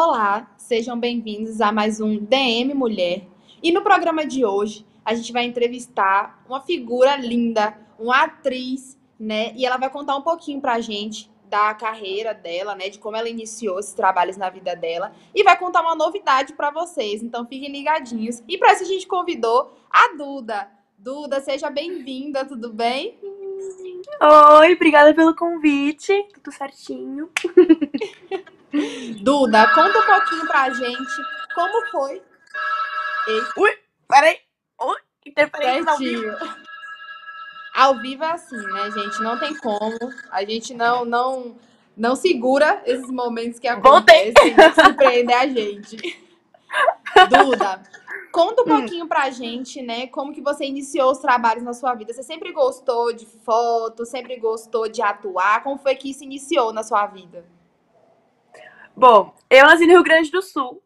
Olá, sejam bem-vindos a mais um DM Mulher. E no programa de hoje, a gente vai entrevistar uma figura linda, uma atriz, né? E ela vai contar um pouquinho pra gente da carreira dela, né, de como ela iniciou esses trabalhos na vida dela e vai contar uma novidade para vocês. Então fiquem ligadinhos. E para isso a gente convidou a Duda. Duda, seja bem-vinda, tudo bem? Oi, obrigada pelo convite. Tudo certinho. Duda, conta um pouquinho pra gente como foi. Ei. Ui, peraí. Ui, interferência ao vivo. Ao vivo é assim, né, gente? Não tem como. A gente não não não segura esses momentos que acontecem e surpreender a gente. Duda, conta um hum. pouquinho pra gente, né, como que você iniciou os trabalhos na sua vida. Você sempre gostou de foto, sempre gostou de atuar? Como foi que isso iniciou na sua vida? Bom, eu nasci no Rio Grande do Sul.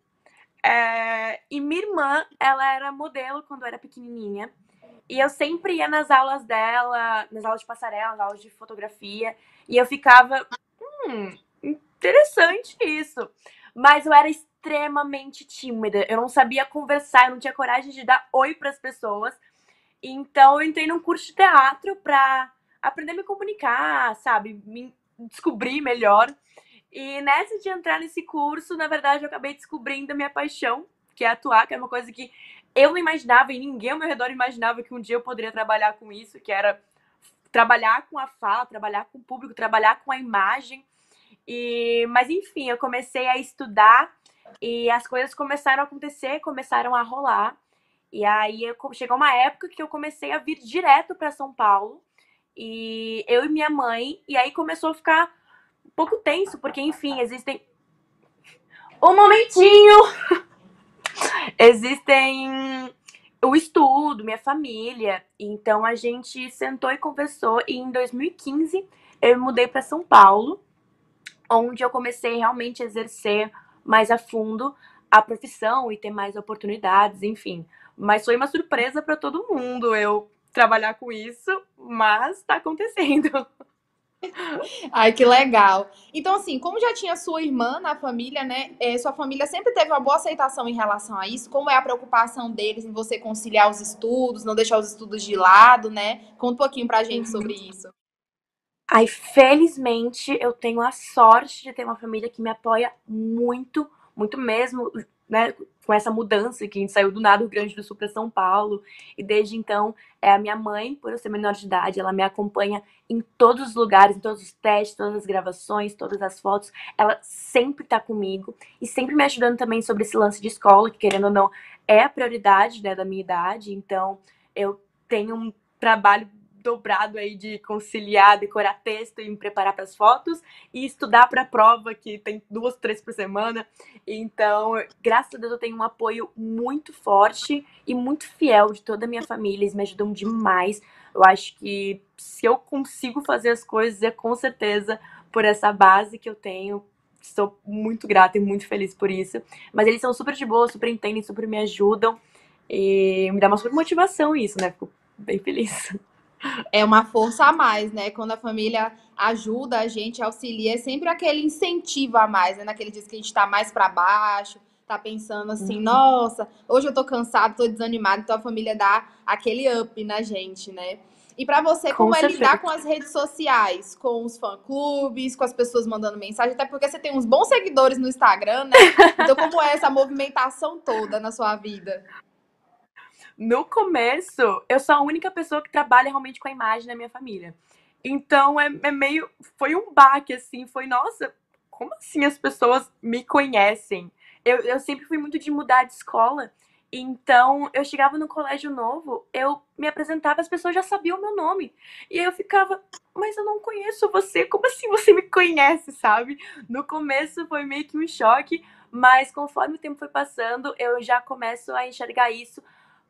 É... e minha irmã, ela era modelo quando eu era pequenininha. E eu sempre ia nas aulas dela, nas aulas de passarela, nas aulas de fotografia, e eu ficava, hum, interessante isso. Mas eu era extremamente tímida, eu não sabia conversar, eu não tinha coragem de dar oi para as pessoas. Então eu entrei num curso de teatro para aprender a me comunicar, sabe, me descobrir melhor. E nessa de entrar nesse curso, na verdade, eu acabei descobrindo a minha paixão, que é atuar, que é uma coisa que eu não imaginava e ninguém ao meu redor imaginava que um dia eu poderia trabalhar com isso, que era trabalhar com a fala, trabalhar com o público, trabalhar com a imagem. E, mas enfim, eu comecei a estudar e as coisas começaram a acontecer, começaram a rolar. E aí eu, chegou uma época que eu comecei a vir direto para São Paulo. E eu e minha mãe, e aí começou a ficar um pouco tenso, porque enfim, existem um momentinho. Existem o estudo, minha família. Então a gente sentou e conversou e em 2015 eu mudei para São Paulo, onde eu comecei realmente a exercer mais a fundo a profissão e ter mais oportunidades, enfim. Mas foi uma surpresa para todo mundo eu trabalhar com isso, mas está acontecendo. Ai, que legal. Então, assim, como já tinha sua irmã na família, né? É, sua família sempre teve uma boa aceitação em relação a isso. Como é a preocupação deles em você conciliar os estudos, não deixar os estudos de lado, né? Conta um pouquinho pra gente sobre isso. Ai, felizmente, eu tenho a sorte de ter uma família que me apoia muito, muito mesmo né, com essa mudança que a gente saiu do nada do Rio Grande do Sul para São Paulo. E desde então, é a minha mãe, por eu ser menor de idade, ela me acompanha em todos os lugares, em todos os testes, todas as gravações, todas as fotos. Ela sempre tá comigo e sempre me ajudando também sobre esse lance de escola, que querendo ou não, é a prioridade né, da minha idade. Então, eu tenho um trabalho dobrado aí de conciliar, decorar texto e me preparar para as fotos e estudar para a prova, que tem duas, três por semana. Então, graças a Deus, eu tenho um apoio muito forte e muito fiel de toda a minha família. Eles me ajudam demais. Eu acho que se eu consigo fazer as coisas, é com certeza por essa base que eu tenho. Sou muito grata e muito feliz por isso. Mas eles são super de boa, super entendem, super me ajudam. E me dá uma super motivação isso, né? Fico bem feliz. É uma força a mais, né? Quando a família ajuda a gente, auxilia, é sempre aquele incentivo a mais, né? Naquele dia que a gente tá mais para baixo, tá pensando assim, uhum. nossa, hoje eu tô cansado, tô desanimado, então a família dá aquele up na gente, né? E para você, como com é certeza. lidar com as redes sociais, com os fã-clubes, com as pessoas mandando mensagem, até porque você tem uns bons seguidores no Instagram, né? Então, como é essa movimentação toda na sua vida? No começo, eu sou a única pessoa que trabalha realmente com a imagem na minha família. Então é, é meio. Foi um baque, assim. Foi, nossa, como assim as pessoas me conhecem? Eu, eu sempre fui muito de mudar de escola. Então, eu chegava no colégio novo, eu me apresentava, as pessoas já sabiam o meu nome. E aí eu ficava, mas eu não conheço você, como assim você me conhece, sabe? No começo foi meio que um choque, mas conforme o tempo foi passando, eu já começo a enxergar isso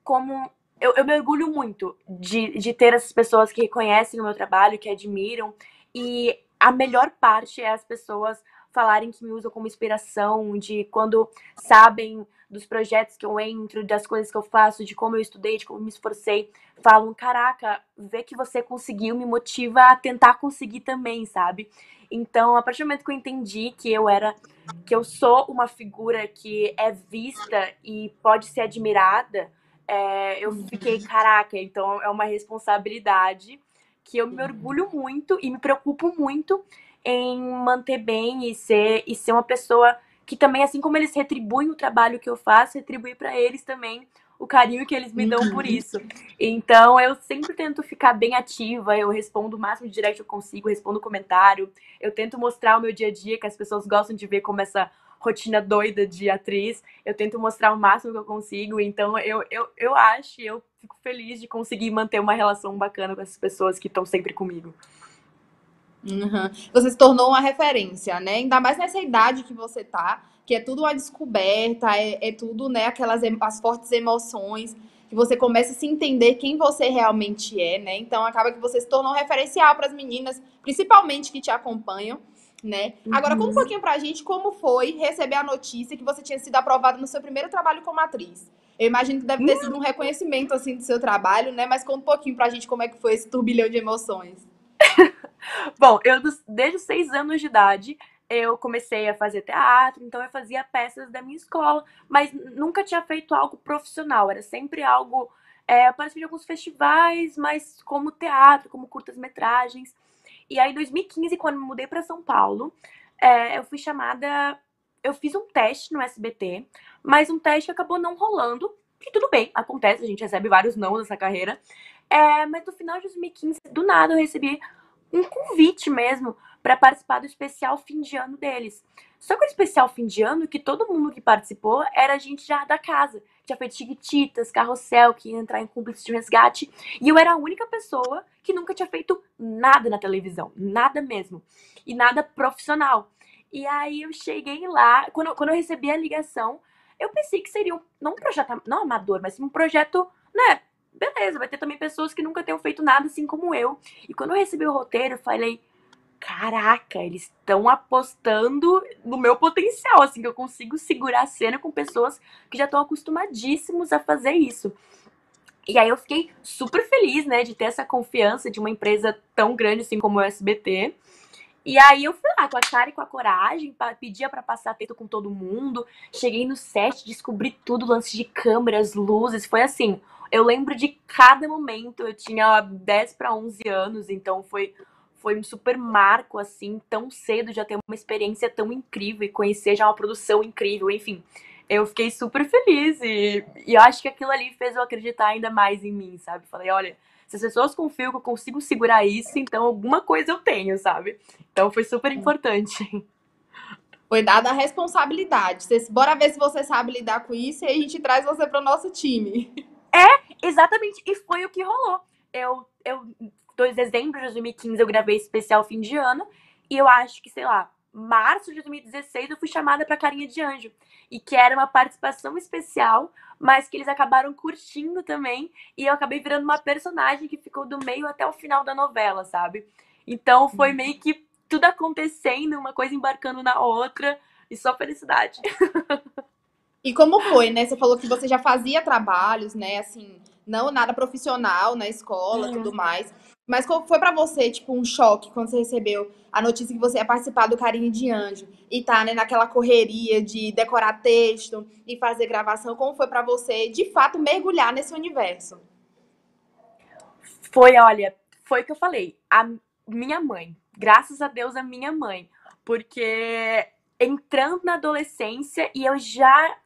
como eu, eu me orgulho muito de, de ter essas pessoas que reconhecem o meu trabalho, que admiram. E a melhor parte é as pessoas falarem que me usam como inspiração, de quando sabem dos projetos que eu entro, das coisas que eu faço, de como eu estudei, de como eu me esforcei, falam: caraca, ver que você conseguiu me motiva a tentar conseguir também, sabe? Então, a partir do momento que eu entendi que eu era, que eu sou uma figura que é vista e pode ser admirada, é, eu fiquei, caraca, então é uma responsabilidade que eu me orgulho muito e me preocupo muito em manter bem e ser, e ser uma pessoa que também, assim como eles retribuem o trabalho que eu faço, retribuir para eles também o carinho que eles me dão por uhum. isso. Então, eu sempre tento ficar bem ativa, eu respondo o máximo de direct que eu consigo, respondo comentário, eu tento mostrar o meu dia a dia, que as pessoas gostam de ver como essa rotina doida de atriz, eu tento mostrar o máximo que eu consigo, então eu, eu, eu acho, eu fico feliz de conseguir manter uma relação bacana com essas pessoas que estão sempre comigo. Uhum. Você se tornou uma referência, né? Ainda mais nessa idade que você tá, que é tudo uma descoberta, é, é tudo, né, aquelas as fortes emoções, que você começa a se entender quem você realmente é, né? Então acaba que você se tornou um referencial para as meninas, principalmente que te acompanham, né? Uhum. Agora, conta um pouquinho pra gente como foi receber a notícia que você tinha sido aprovada no seu primeiro trabalho como atriz. Eu imagino que deve ter sido um reconhecimento assim do seu trabalho, né? Mas conta um pouquinho pra gente como é que foi esse turbilhão de emoções. Bom, eu desde os seis anos de idade eu comecei a fazer teatro, então eu fazia peças da minha escola, mas nunca tinha feito algo profissional, era sempre algo. É, participei de alguns festivais, mas como teatro, como curtas-metragens. E aí, em 2015, quando me mudei para São Paulo, é, eu fui chamada. Eu fiz um teste no SBT, mas um teste acabou não rolando. Que tudo bem, acontece, a gente recebe vários não nessa carreira. É, mas no final de 2015, do nada, eu recebi um convite mesmo para participar do especial fim de ano deles. Só que o especial fim de ano, que todo mundo que participou era gente já da casa. Tinha feito Chiquititas, Carrossel, que ia entrar em cúmplice de resgate. E eu era a única pessoa que nunca tinha feito nada na televisão. Nada mesmo. E nada profissional. E aí eu cheguei lá, quando, quando eu recebi a ligação, eu pensei que seria um, não um projeto, não amador, mas um projeto, né, beleza, vai ter também pessoas que nunca tenham feito nada assim como eu. E quando eu recebi o roteiro, eu falei, caraca, eles estão apostando no meu potencial, assim, que eu consigo segurar a cena com pessoas que já estão acostumadíssimos a fazer isso. E aí eu fiquei super feliz, né, de ter essa confiança de uma empresa tão grande assim como o SBT. E aí eu fui lá com a cara e com a coragem, pedia para passar texto com todo mundo. Cheguei no set, descobri tudo, lance de câmeras, luzes, foi assim, eu lembro de cada momento. Eu tinha 10 para 11 anos, então foi foi um super marco assim, tão cedo já ter uma experiência tão incrível e conhecer já uma produção incrível, enfim. Eu fiquei super feliz e, e eu acho que aquilo ali fez eu acreditar ainda mais em mim, sabe? Falei, olha, se as pessoas confiam que eu consigo segurar isso, então alguma coisa eu tenho, sabe? Então foi super importante. Foi dada a responsabilidade. Bora ver se você sabe lidar com isso e a gente traz você para o nosso time. É, exatamente. E foi o que rolou. Eu, eu, 2 de dezembro de 2015, eu gravei especial fim de ano. E eu acho que, sei lá, março de 2016, eu fui chamada para Carinha de Anjo. E que era uma participação especial, mas que eles acabaram curtindo também. E eu acabei virando uma personagem que ficou do meio até o final da novela, sabe? Então foi uhum. meio que tudo acontecendo, uma coisa embarcando na outra. E só felicidade. E como foi, né? Você falou que você já fazia trabalhos, né? Assim, não nada profissional na escola, uhum. tudo mais. Mas como foi para você, tipo, um choque quando você recebeu a notícia que você ia participar do Carinho de Anjo e tá, né, naquela correria de decorar texto e fazer gravação? Como foi para você, de fato, mergulhar nesse universo? Foi, olha, foi o que eu falei. A minha mãe. Graças a Deus, a minha mãe. Porque entrando na adolescência e eu já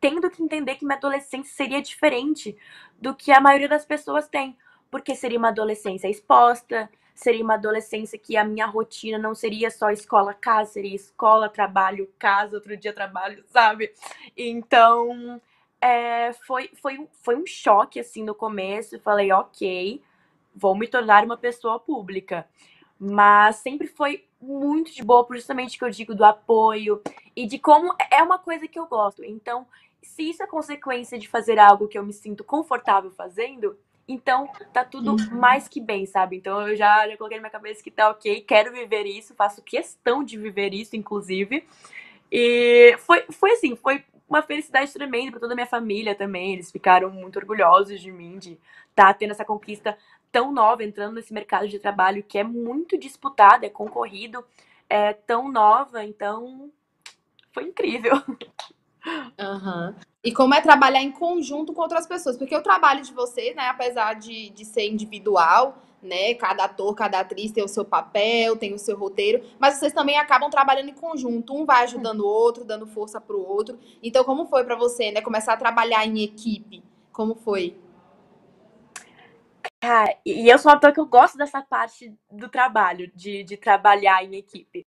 tendo que entender que minha adolescência seria diferente do que a maioria das pessoas tem. Porque seria uma adolescência exposta, seria uma adolescência que a minha rotina não seria só escola, casa, seria escola, trabalho, casa, outro dia trabalho, sabe? Então, é, foi, foi, foi um choque, assim, no começo. Eu falei, ok, vou me tornar uma pessoa pública. Mas sempre foi muito de boa, justamente que eu digo do apoio e de como é uma coisa que eu gosto. Então, se isso é consequência de fazer algo que eu me sinto confortável fazendo, Então, tá tudo uhum. mais que bem, sabe? Então, eu já, já coloquei na minha cabeça que tá ok, quero viver isso, faço questão de viver isso, inclusive. E foi, foi assim, foi uma felicidade tremenda para toda a minha família também. Eles ficaram muito orgulhosos de mim, de estar tá tendo essa conquista tão nova, entrando nesse mercado de trabalho que é muito disputado, é concorrido, é tão nova. Então, foi incrível. Uhum. E como é trabalhar em conjunto com outras pessoas? Porque o trabalho de vocês, né, apesar de, de ser individual, né, cada ator, cada atriz tem o seu papel, tem o seu roteiro, mas vocês também acabam trabalhando em conjunto, um vai ajudando o outro, dando força pro outro. Então, como foi para você, né, começar a trabalhar em equipe? Como foi? Cara, e eu sou uma pessoa que eu gosto dessa parte do trabalho, de, de trabalhar em equipe.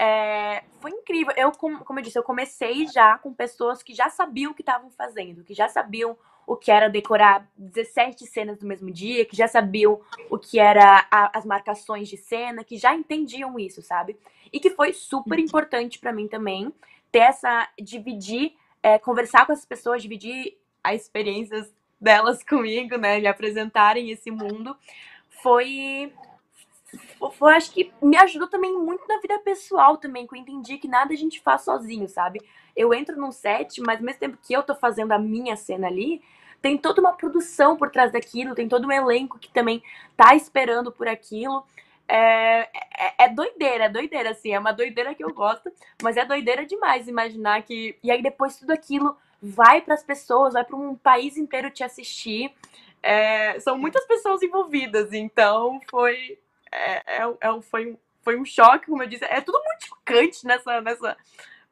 É, foi incrível. Eu, como, eu disse, eu comecei já com pessoas que já sabiam o que estavam fazendo, que já sabiam o que era decorar 17 cenas no mesmo dia, que já sabiam o que era a, as marcações de cena, que já entendiam isso, sabe? E que foi super uhum. importante para mim também ter essa dividir, é, conversar com essas pessoas, dividir as experiências delas comigo, né, me apresentarem esse mundo, foi foi, acho que me ajudou também muito na vida pessoal também, que eu entendi que nada a gente faz sozinho, sabe? Eu entro num set, mas ao mesmo tempo que eu tô fazendo a minha cena ali, tem toda uma produção por trás daquilo, tem todo um elenco que também tá esperando por aquilo. É, é, é, doideira, é doideira, assim, é uma doideira que eu gosto, mas é doideira demais imaginar que. E aí depois tudo aquilo vai para as pessoas, vai para um país inteiro te assistir. É, são muitas pessoas envolvidas, então foi é, é, é, foi, foi um choque, como eu disse. É tudo muito chocante nessa, nessa,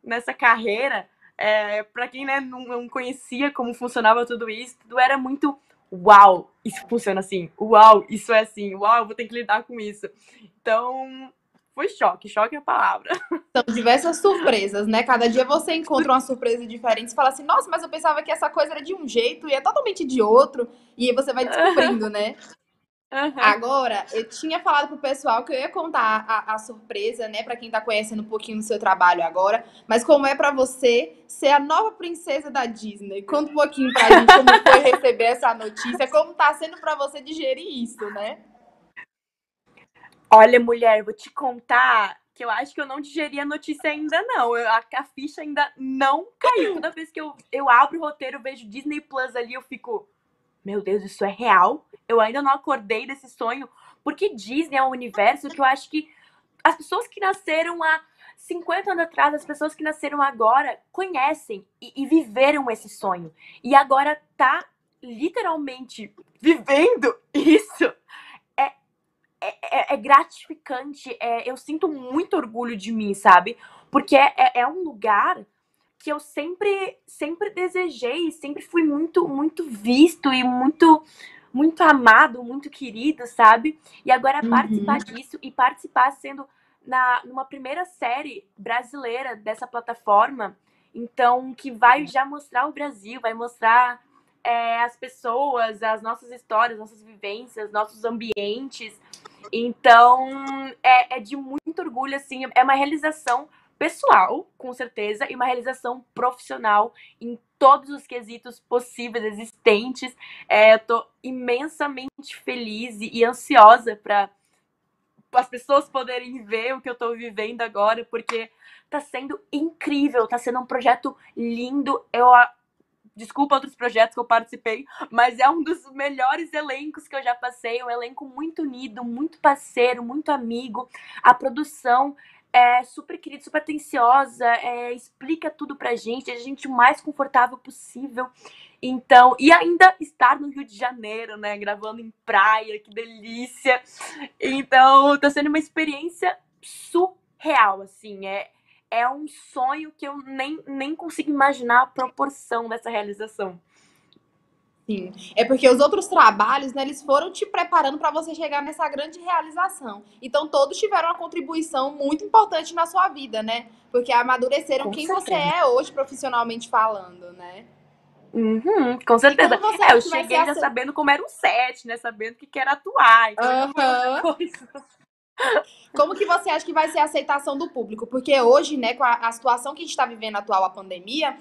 nessa carreira. É, para quem né, não, não, conhecia como funcionava tudo isso, tudo era muito uau, isso funciona assim, uau, isso é assim, uau, eu vou ter que lidar com isso. Então, foi choque, choque é a palavra. São diversas surpresas, né? Cada dia você encontra uma surpresa diferente e fala assim, nossa, mas eu pensava que essa coisa era de um jeito e é totalmente de outro, e aí você vai descobrindo, né? Uhum. Agora, eu tinha falado pro pessoal que eu ia contar a, a surpresa, né, para quem tá conhecendo um pouquinho do seu trabalho agora, mas como é para você ser a nova princesa da Disney? Conta um pouquinho pra gente como foi receber essa notícia, como tá sendo para você digerir isso, né? Olha, mulher, vou te contar que eu acho que eu não digeri a notícia ainda não. Eu, a, a ficha ainda não caiu. Toda vez que eu, eu abro o roteiro, vejo Disney Plus ali, eu fico meu Deus, isso é real? Eu ainda não acordei desse sonho. Porque Disney é um universo que eu acho que as pessoas que nasceram há 50 anos atrás, as pessoas que nasceram agora, conhecem e, e viveram esse sonho. E agora tá literalmente vivendo isso. É, é, é, é gratificante. É, eu sinto muito orgulho de mim, sabe? Porque é, é, é um lugar que eu sempre sempre desejei, sempre fui muito muito visto e muito muito amado, muito querido, sabe? E agora uhum. participar disso e participar sendo na numa primeira série brasileira dessa plataforma, então que vai já mostrar o Brasil, vai mostrar é, as pessoas, as nossas histórias, nossas vivências, nossos ambientes. Então é, é de muito orgulho, assim, é uma realização pessoal, com certeza, e uma realização profissional em todos os quesitos possíveis, existentes. É, eu tô imensamente feliz e, ansiosa para as pessoas poderem ver o que eu tô vivendo agora, porque tá sendo incrível, tá sendo um projeto lindo. Eu desculpa outros projetos que eu participei, mas é um dos melhores elencos que eu já passei, um elenco muito unido, muito parceiro, muito amigo. A produção é super querida, super atenciosa, é, explica tudo pra gente, a gente o mais confortável possível. Então, e ainda estar no Rio de Janeiro, né? Gravando em praia, que delícia. Então, tá sendo uma experiência surreal, assim. É, é um sonho que eu nem, nem consigo imaginar a proporção dessa realização. Sim, é porque os outros trabalhos, né, eles foram te preparando para você chegar nessa grande realização. Então todos tiveram uma contribuição muito importante na sua vida, né? Porque amadureceram com quem certeza. você é hoje profissionalmente falando, né? Uhum, com certeza. É, eu cheguei já sabendo como era um set, né? Sabendo que era atuar. Então uhum. Como que você acha que vai ser a aceitação do público? Porque hoje, né, com a, a situação que a gente está vivendo atual, a pandemia,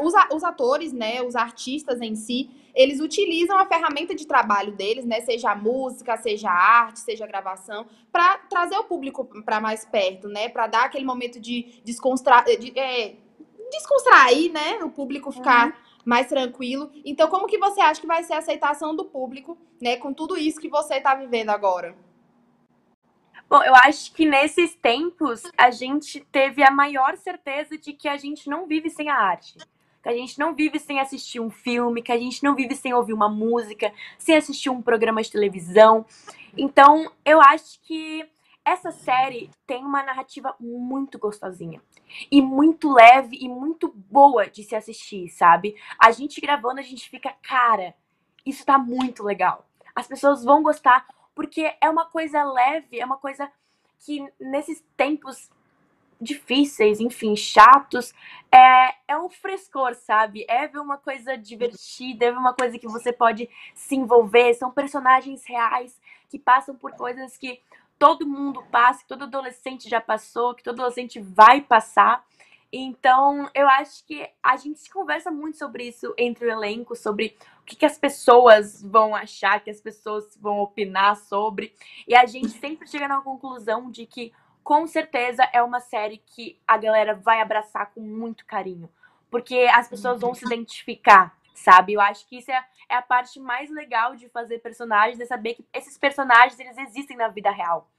os, os atores, né, os artistas em si, eles utilizam a ferramenta de trabalho deles, né, seja a música, seja a arte, seja a gravação, para trazer o público para mais perto, né, para dar aquele momento de, desconstra de é, descontrair, né, o público ficar uhum. mais tranquilo. Então, como que você acha que vai ser a aceitação do público, né, com tudo isso que você está vivendo agora? Bom, eu acho que nesses tempos a gente teve a maior certeza de que a gente não vive sem a arte. Que a gente não vive sem assistir um filme, que a gente não vive sem ouvir uma música, sem assistir um programa de televisão. Então, eu acho que essa série tem uma narrativa muito gostosinha. E muito leve e muito boa de se assistir, sabe? A gente gravando, a gente fica, cara, isso tá muito legal. As pessoas vão gostar porque é uma coisa leve, é uma coisa que nesses tempos difíceis, enfim, chatos, é, é um frescor, sabe? É ver uma coisa divertida, é ver uma coisa que você pode se envolver. São personagens reais que passam por coisas que todo mundo passa, que todo adolescente já passou, que todo adolescente vai passar. Então, eu acho que a gente conversa muito sobre isso entre o elenco, sobre o que, que, as pessoas vão achar, que as pessoas vão opinar sobre. E a gente sempre chega na conclusão de que, com certeza, é uma série que a galera vai abraçar com muito carinho. Porque as pessoas vão se identificar, sabe? Eu acho que isso é, é a parte mais legal de fazer personagens, é saber que esses personagens, eles existem na vida real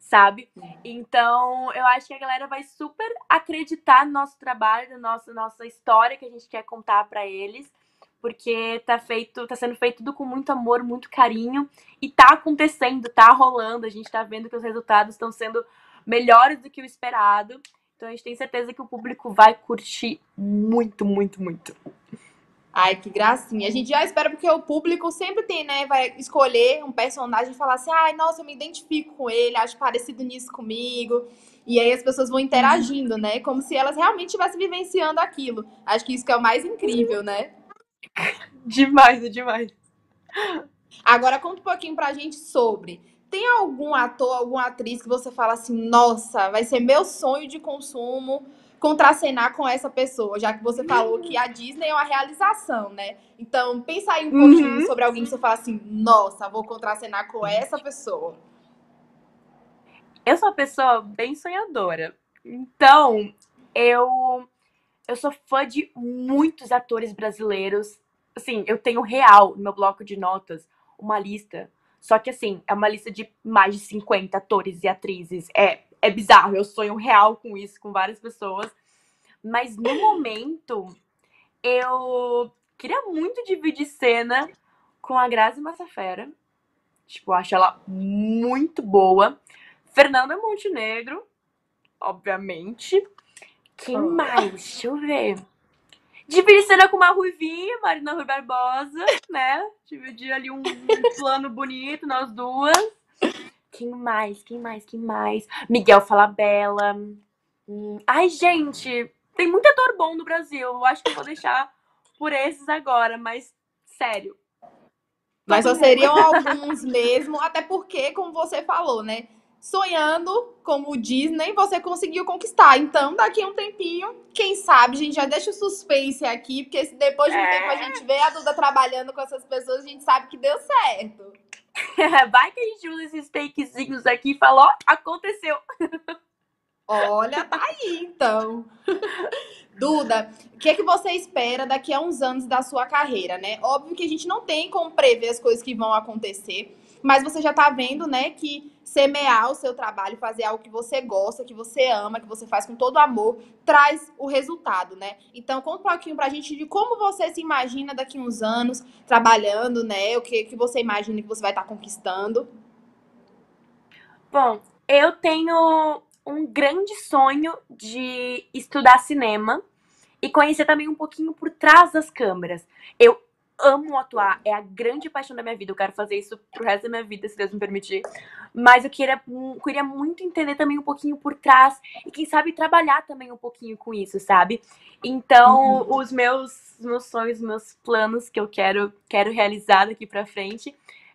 sabe? Então, eu acho que a galera vai super acreditar no nosso trabalho, na nossa, nossa história que a gente quer contar para eles, porque tá feito, tá sendo feito tudo com muito amor, muito carinho e tá acontecendo, tá rolando, a gente tá vendo que os resultados estão sendo melhores do que o esperado. Então a gente tem certeza que o público vai curtir muito, muito, muito. Ai, que gracinha. A gente já espera porque o público sempre tem, né? Vai escolher um personagem e falar assim: ai, nossa, eu me identifico com ele, acho parecido nisso comigo. E aí as pessoas vão interagindo, né? Como se elas realmente estivessem vivenciando aquilo. Acho que isso que é o mais incrível, né? demais, demais. Agora conta um pouquinho pra gente sobre. Tem algum ator, alguma atriz que você fala assim, nossa, vai ser meu sonho de consumo contracenar com essa pessoa, já que você falou que a Disney é uma realização, né? Então, pensa aí um pouquinho uhum. sobre alguém que você fala assim, nossa, vou contracenar com essa pessoa. Eu sou uma pessoa bem sonhadora. Então, eu eu sou fã de muitos atores brasileiros. Assim, eu tenho real no meu bloco de notas uma lista. Só que assim, é uma lista de mais de 50 atores e atrizes. É é bizarro, eu sonho real com isso, com várias pessoas. Mas no momento, eu queria muito dividir cena com a Grazi Massafera. Tipo, acho ela muito boa. Fernanda Montenegro, obviamente. Quem oh. mais? Deixa eu ver. Dividir cena com uma ruivinha, Marina Rui Barbosa, né? Dividir ali um plano bonito nós duas. Quem mais? Quem mais? Quem mais? Miguel Falabella. Hum. Ai, gente, tem muito ator bom no Brasil. Eu acho que eu vou deixar por esses agora, mas sério. Mas só seriam alguns mesmo, até porque, como você falou, né? Sonhando como o Disney, você conseguiu conquistar. Então, daqui a um tempinho, quem sabe, a gente já deixa o suspense aqui, porque se depois de um é... tempo a gente vê a Duda trabalhando com essas pessoas, a gente sabe que deu certo. Vai que a gente usa esses takezinhos aqui e fala, ó, aconteceu. Olha, tá aí então. Duda, o que, é que você espera daqui a uns anos da sua carreira, né? Óbvio que a gente não tem como prever as coisas que vão acontecer, mas você já tá vendo, né, que semear o seu trabalho, fazer algo que você gosta, que você ama, que você faz com todo amor, traz o resultado, né? Então, conta um pouquinho pra gente de como você se imagina daqui uns anos trabalhando, né? O que, que você imagina que você vai estar tá conquistando. Bom, eu tenho um grande sonho de estudar cinema e conhecer também um pouquinho por trás das câmeras. Eu amo atuar, é a grande paixão da minha vida. Eu quero fazer isso pro resto da minha vida, se Deus me permitir. Mas eu queria, queria muito entender também um pouquinho por trás e quem sabe trabalhar também um pouquinho com isso, sabe? Então, uhum. os meus meus sonhos, meus planos que eu quero quero realizar daqui para frente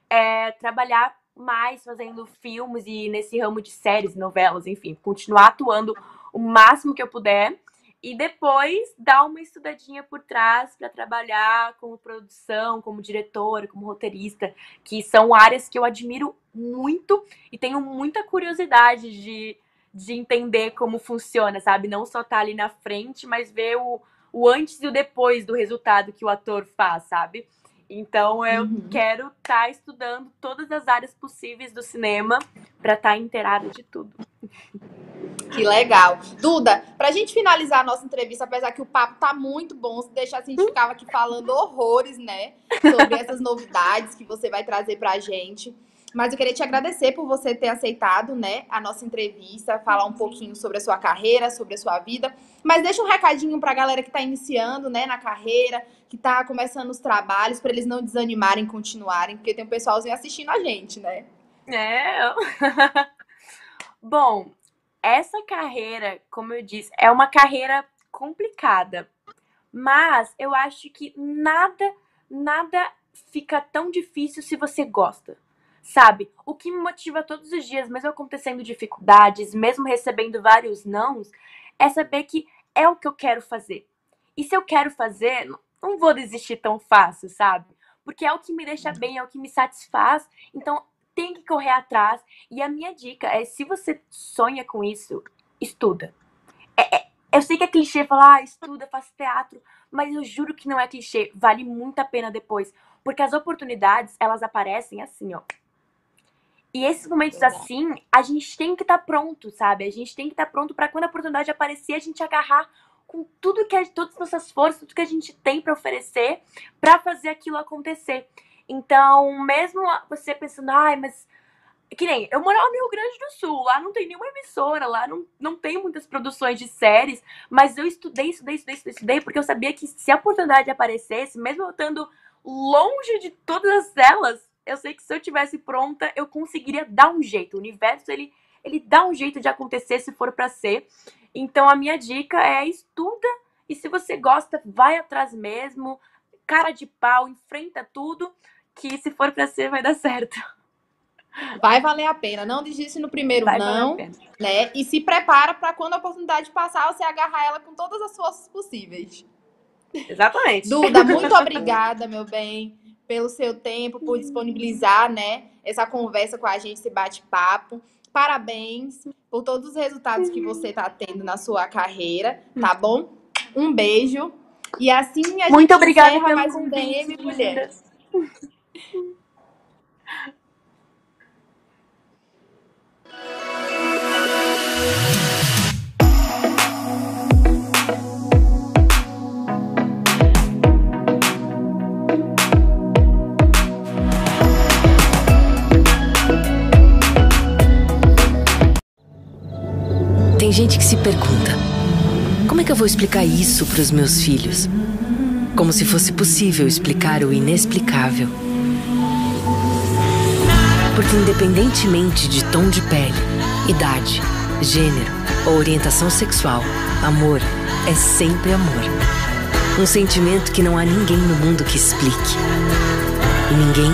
é trabalhar mais fazendo filmes e nesse ramo de séries, novelas, enfim, continuar atuando o máximo que eu puder e depois dar uma estudadinha por trás para trabalhar como produção, como diretora, como roteirista, que são áreas que eu admiro muito e tenho muita curiosidade de, de entender como funciona, sabe? Não só tá ali na frente, mas ver o, o antes e o depois do resultado que o ator faz, sabe? Então eu uhum. quero estar tá estudando todas as áreas possíveis do cinema para estar tá inteirada de tudo. Que legal. Duda, pra gente finalizar a nossa entrevista, apesar que o papo tá muito bom, se deixasse a gente ficava aqui falando horrores, né? Sobre essas novidades que você vai trazer pra gente. Mas eu queria te agradecer por você ter aceitado, né, a nossa entrevista, falar um pouquinho sobre a sua carreira, sobre a sua vida. Mas deixa um recadinho para a galera que está iniciando, né, na carreira, que está começando os trabalhos, para eles não desanimarem, continuarem, porque tem um pessoalzinho assistindo a gente, né? É. Bom, essa carreira, como eu disse, é uma carreira complicada. Mas eu acho que nada, nada fica tão difícil se você gosta sabe? O que me motiva todos os dias, mesmo acontecendo dificuldades, mesmo recebendo vários nãos, é saber que é o que eu quero fazer. E se eu quero fazer, não vou desistir tão fácil, sabe? Porque é o que me deixa bem, é o que me satisfaz. Então, tem que correr atrás. E a minha dica é: se você sonha com isso, estuda. É, é, eu sei que é clichê falar, ah, estuda, faz teatro, mas eu juro que não é clichê. Vale muito a pena depois. Porque as oportunidades, elas aparecem assim, ó, e esses momentos assim, a gente tem que estar tá pronto, sabe? A gente tem que estar tá pronto para quando a oportunidade aparecer, a gente agarrar com tudo que todas as nossas forças, tudo que a gente tem para oferecer, para fazer aquilo acontecer. Então, mesmo você pensando, ai, mas que nem eu morava no Rio Grande do Sul, lá não tem nenhuma emissora, lá não, não tem muitas produções de séries, mas eu estudei, estudei, estudei, estudei, estudei, porque eu sabia que se a oportunidade aparecesse, mesmo eu estando longe de todas elas, eu sei que se eu tivesse pronta, eu conseguiria dar um jeito. O universo, ele, ele dá um jeito de acontecer se for para ser. Então, a minha dica é estuda e se você gosta, vai atrás mesmo, cara de pau, enfrenta tudo, que se for para ser, vai dar certo. Vai valer a pena. Não desiste no primeiro vai não, né? E se prepara para quando a oportunidade passar, você agarrar ela com todas as forças possíveis. Exatamente. Duda, muito obrigada, meu bem pelo seu tempo, por disponibilizar, né, essa conversa com a gente, esse bate-papo. Parabéns por todos os resultados que você está tendo na sua carreira, tá bom? Um beijo. E assim a Muito gente obrigada encerra mais um DM Mulheres. Vou explicar isso para os meus filhos? Como se fosse possível explicar o inexplicável. Porque, independentemente de tom de pele, idade, gênero ou orientação sexual, amor é sempre amor. Um sentimento que não há ninguém no mundo que explique. E ninguém